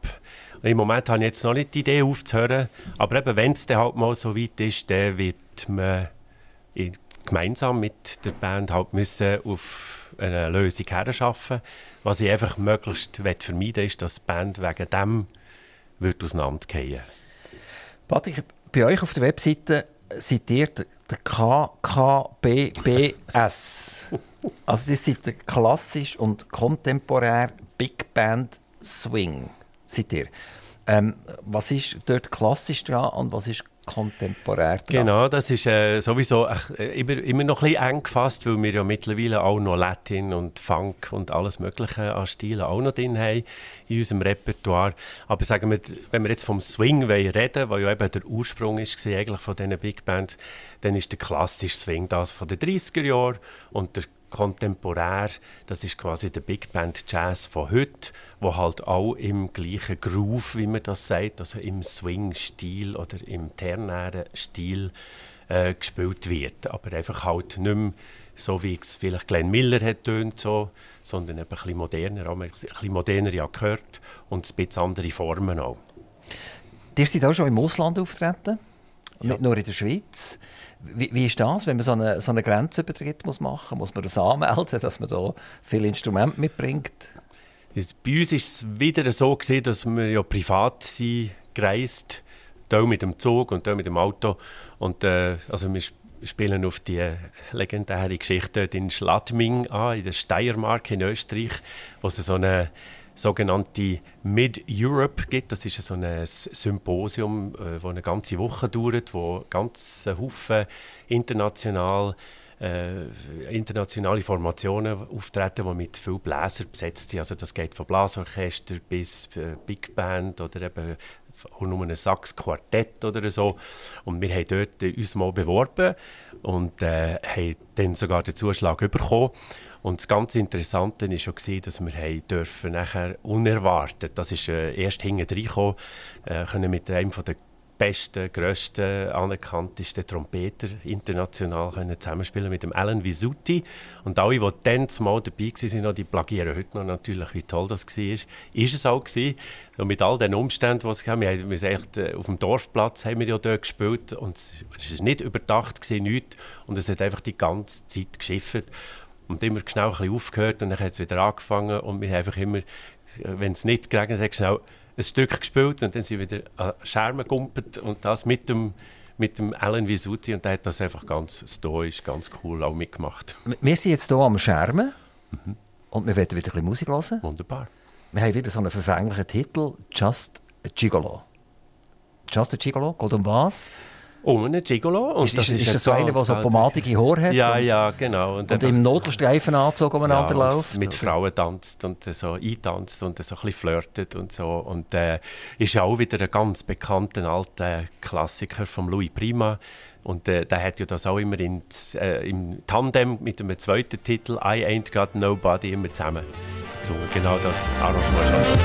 Im Moment habe ich jetzt noch nicht die Idee aufzuhören, aber eben, wenn es dann halt mal so weit ist, dann wird man gemeinsam mit der Band halt müssen auf eine Lösung herschaffen. Was ich einfach möglichst vermeiden ist, dass die Band wegen dem wird auseinandergehen Patrick, bei euch auf der Webseite seid ihr der KKBBS. also das seid klassisch und kontemporär Big Band Swing. Seid ihr. Ähm, was ist dort klassisch dran und was ist kontemporär dran? Genau, das ist äh, sowieso äh, immer, immer noch ein bisschen eng gefasst, weil wir ja mittlerweile auch noch Latin und Funk und alles Mögliche an Stilen auch noch drin haben in unserem Repertoire. Aber sagen wir, wenn wir jetzt vom Swing reden was ja eben der Ursprung ist eigentlich von diesen Big Bands, dann ist der klassische Swing das von den 30er Jahren und der kontemporär, das ist quasi der Big Band Jazz von heute, wo halt auch im gleichen Groove, wie man das sagt, also im Swing-Stil oder im ternären Stil äh, gespielt wird. Aber einfach halt nicht mehr so, wie es vielleicht Glenn Miller hat tönt, so, sondern ein bisschen moderner, auch ein bisschen moderner ja gehört und ein bisschen andere Formen auch. Ihr seid auch schon im Ausland auftreten, ja. nicht nur in der Schweiz. Wie, wie, ist das, wenn man so einen so eine Grenzübertritt muss machen muss? Muss man das anmelden, dass man da viele Instrumente mitbringt? Bei uns ist es wieder so gewesen, dass wir ja privat sind, gereist, da mit dem Zug und da mit dem Auto. Und äh, also wir spielen auf die legendäre Geschichte in Schladming an, in der Steiermark in Österreich, wo es so eine sogenannte Mid-Europe gibt. Das ist so ein Symposium, das äh, eine ganze Woche dauert, wo ganz Haufen international äh, internationale Formationen auftreten, die mit viel Bläsern besetzt sind. Also das geht von Blasorchester bis äh, Big Band oder eben auch nur ein Sax-Quartett oder so. Und wir haben dort uns mal beworben und äh, haben dann sogar den Zuschlag bekommen. Und das ganz Interessante war schon, dass wir dürfen nachher unerwartet, das ist äh, erst hinten reingekommen, äh, können mit einem von der besten, grössten, anerkanntesten Trompeter international können zusammenspielen mit dem Alan Visuti. Und alle, die dann mal dabei waren, die plagieren heute noch natürlich, wie toll das war. Ist es auch gewesen. Und mit all den Umständen, die es gab, wir haben, echt, äh, auf dem Dorfplatz haben wir ja dort gespielt und es war nicht überdacht, gewesen, nichts. Und es hat einfach die ganze Zeit geschifft. Und immer schnell ein bisschen aufgehört und dann hat es wieder angefangen und wir haben einfach immer, wenn es nicht geregnet hat, schnell ein Stück gespielt und dann sind wir wieder an Schermen gegumpelt und das mit dem, mit dem Alan Visuti und der hat das einfach ganz stoisch, ganz cool auch mitgemacht. Wir sind jetzt hier am Schermen und wir werden wieder ein bisschen Musik hören. Wunderbar. Wir haben wieder so einen verfänglichen Titel, Just a Gigolo. Just a Gigolo, geht um was? Um einen Gigolo. Und Ist, ist, ist ein das so einer, der so pomadige Haare hat Ja, ja, genau. Und, und im Nadelstreifenanzug umeinander Ja, läuft? Mit Frauen tanzt und so eintanzt und so ein bisschen flirtet und so. Und äh, ist ja auch wieder ein ganz bekannter alter Klassiker von Louis Prima. Und äh, der hat ja das auch immer in, äh, im Tandem mit einem zweiten Titel I Ain't Got Nobody immer zusammen gesungen. Genau das Arrangement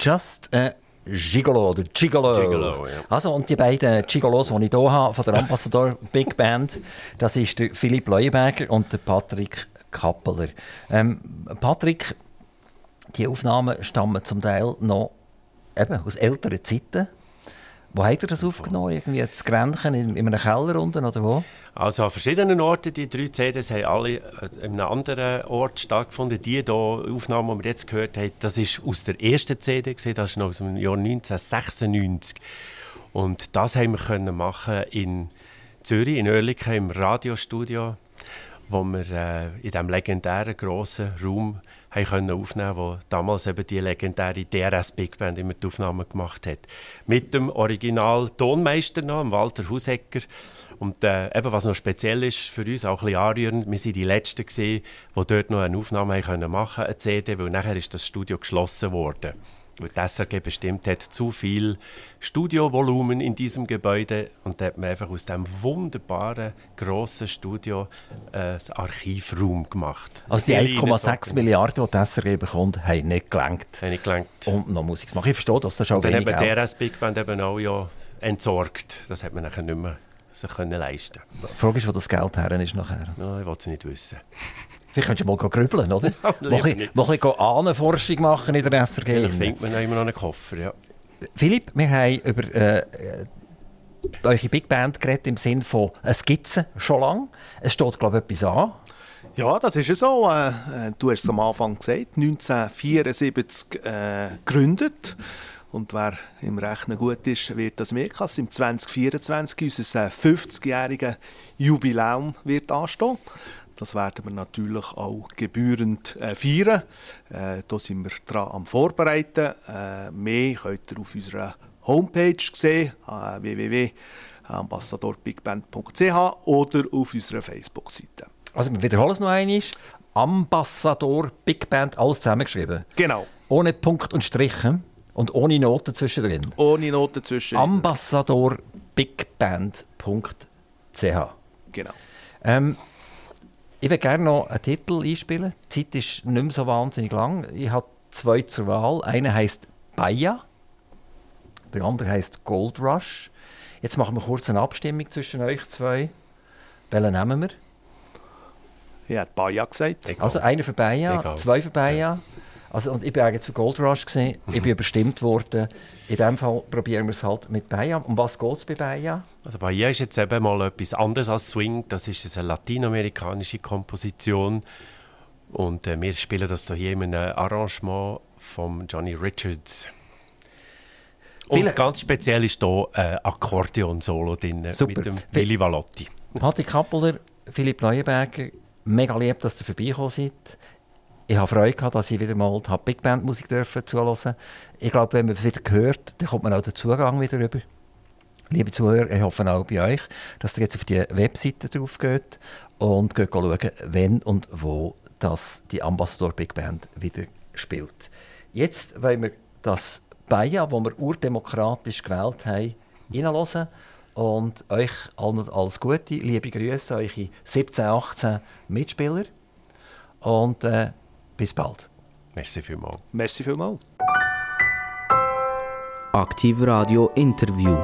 Just a Gigolo oder Gigolo. Gigolo, ja. Also, und die beiden Gigolos, die ich hier habe, von der Ambassador Big Band, das ist der Philipp Leuenberger und der Patrick Kappeler. Ähm, Patrick, die Aufnahmen stammen zum Teil noch eben aus älteren Zeiten. Wo habt ihr das aufgenommen? Irgendwie zu Grenchen in, in einem Keller unten oder wo? Also an verschiedenen Orten, die drei CDs haben alle äh, in einem anderen Ort stattgefunden. Die hier Aufnahme, die wir jetzt gehört haben, das ist aus der ersten CD, das ist noch aus dem Jahr 1996. Und das haben wir können machen in Zürich, in Oerlikon, im Radiostudio, wo wir äh, in diesem legendären grossen Raum können aufnehmen wo damals eben die legendäre DRS Big Band immer die Aufnahmen gemacht hat. Mit dem Original Tonmeister noch, Walter Hausecker. Und äh, eben, was noch speziell ist für uns, auch ein bisschen anrührend, wir waren die Letzten, gewesen, die dort noch eine Aufnahme haben können machen eine CD, weil nachher ist das Studio geschlossen worden. Die SRG bestimmt hat zu viel Studiovolumen in diesem Gebäude und da hat man einfach aus diesem wunderbaren, grossen Studio äh, Archivraum gemacht. Also die Viele 1,6 reingezogen. Milliarden, die die SRG bekommt, haben nicht gelangt, Habe ich gelernt. um noch Musik zu machen. Ich verstehe das, das ist auch Und dann wenig Geld. DRS Big Band eben auch ja entsorgt. Das hat man nachher nicht mehr sich können leisten Die Frage ist, wo das Geld her ist nachher. ja, Ich will es nicht wissen. Vielleicht könntest du mal grübeln, oder? Ja, mal ein bisschen- nicht. mal ein bisschen Ahnenforschung machen in der SRG. Vielleicht findet man noch immer noch einen Koffer. Ja. Philipp, wir haben über äh, äh, eure Big Band geredet im Sinne von eine Skizze schon lange. Es steht, glaube ich, etwas an. Ja, das ist ja so. Äh, äh, du hast es am Anfang gesagt, 1974 äh, gegründet. Und wer im Rechnen gut ist, wird das merken, dass im 2024 unser äh, 50-jähriges Jubiläum wird anstehen. Das werden wir natürlich auch gebührend äh, feiern. Äh, da sind wir dran am Vorbereiten. Äh, mehr könnt ihr auf unserer Homepage sehen, äh, www.ambassadorbigBand.ch oder auf unserer Facebook-Seite. Also wir wiederholen es noch einmal. Ambassador Big Band, alles zusammengeschrieben. Genau. Ohne Punkt und Striche und ohne Noten zwischendrin. Ohne Noten zwischen. ambassadorbigband.ch genau. ähm, Ich würde gerne noch einen Titel einspielen. Die Zeit ist nicht mehr so wahnsinnig lang. Ich habe zwei zur Wahl. Einer heißt Baia, der andere heißt Gold Rush. Jetzt machen wir kurz eine Abstimmung zwischen euch zwei. Welchen nehmen wir? Ich habe Baja gesagt. Egal. Also einer für Baia, Egal. zwei für Baia. Also, und ich bin eigentlich für Gold Rush. Gewesen. Ich bin überstimmt worden. In diesem Fall probieren wir es halt mit Baia. Um was geht es bei Baia? Also Bahia ist jetzt eben mal etwas anderes als Swing. Das ist eine latinamerikanische Komposition. Und äh, wir spielen das hier in einem Arrangement von Johnny Richards. Und ganz speziell ist hier ein Akkordeon-Solo drin Super. mit dem Willy Valotti. Patti Kappeler, Philipp Leuenberger, mega lieb, dass ihr vorbeigekommen seid. Ich habe Freude gehabt, dass ich wieder mal Big Band Musik dürfen zuhören. Ich glaube, wenn man es wieder hört, dann kommt man auch den Zugang wieder rüber. Liebe Zuhörer, ich hoffe auch bei euch, dass ihr jetzt auf die Webseite drauf geht und geht schauen, wenn und wo das die Ambassador Big Band wieder spielt. Jetzt wollen wir das Baia, das wir urdemokratisch gewählt haben, reinhören und euch allen alles Gute, liebe Grüße, eure 17, 18 Mitspieler und äh, bis bald. Merci vielmals. Merci vielmals. Aktiv Radio Interview.